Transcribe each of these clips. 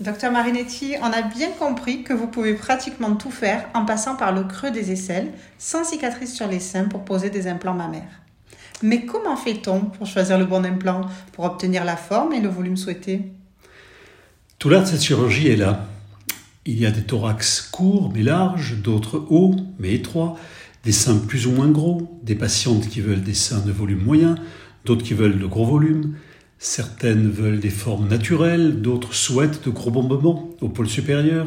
Docteur Marinetti, on a bien compris que vous pouvez pratiquement tout faire en passant par le creux des aisselles, sans cicatrice sur les seins pour poser des implants mammaires. Mais comment fait-on pour choisir le bon implant, pour obtenir la forme et le volume souhaité? Tout l'art de cette chirurgie est là. Il y a des thorax courts mais larges, d'autres hauts mais étroits, des seins plus ou moins gros, des patientes qui veulent des seins de volume moyen, d'autres qui veulent de gros volumes. Certaines veulent des formes naturelles, d'autres souhaitent de gros bombements au pôle supérieur.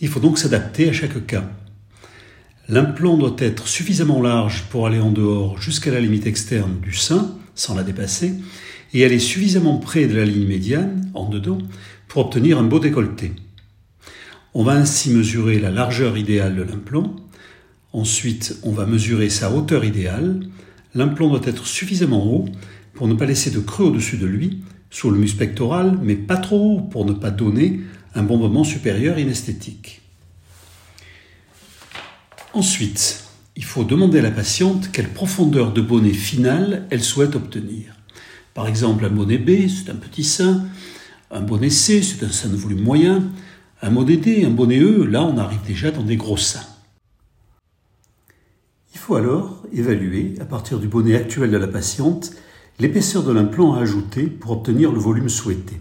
Il faut donc s'adapter à chaque cas. L'implant doit être suffisamment large pour aller en dehors jusqu'à la limite externe du sein, sans la dépasser, et aller suffisamment près de la ligne médiane, en dedans, pour obtenir un beau décolleté. On va ainsi mesurer la largeur idéale de l'implant. Ensuite, on va mesurer sa hauteur idéale. L'implant doit être suffisamment haut pour ne pas laisser de creux au-dessus de lui, sous le muscle pectoral, mais pas trop pour ne pas donner un bombement supérieur inesthétique. Ensuite, il faut demander à la patiente quelle profondeur de bonnet finale elle souhaite obtenir. Par exemple, un bonnet B, c'est un petit sein. Un bonnet C, c'est un sein de volume moyen. Un bonnet D, un bonnet E, là, on arrive déjà dans des gros seins. Il faut alors évaluer, à partir du bonnet actuel de la patiente, l'épaisseur de l'implant à ajouter pour obtenir le volume souhaité.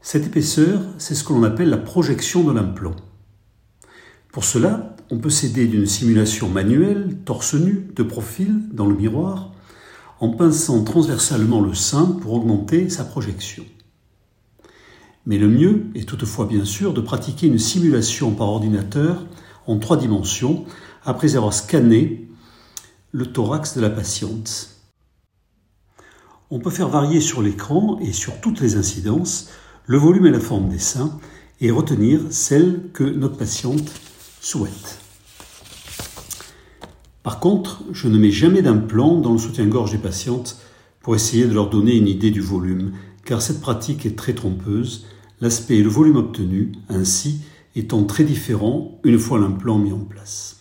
Cette épaisseur, c'est ce que l'on appelle la projection de l'implant. Pour cela, on peut s'aider d'une simulation manuelle, torse nu, de profil, dans le miroir, en pinçant transversalement le sein pour augmenter sa projection. Mais le mieux est toutefois bien sûr de pratiquer une simulation par ordinateur en trois dimensions après avoir scanné le thorax de la patiente. On peut faire varier sur l'écran et sur toutes les incidences le volume et la forme des seins et retenir celle que notre patiente souhaite. Par contre, je ne mets jamais d'implant dans le soutien-gorge des patientes pour essayer de leur donner une idée du volume, car cette pratique est très trompeuse, l'aspect et le volume obtenu, ainsi, étant très différents une fois l'implant mis en place.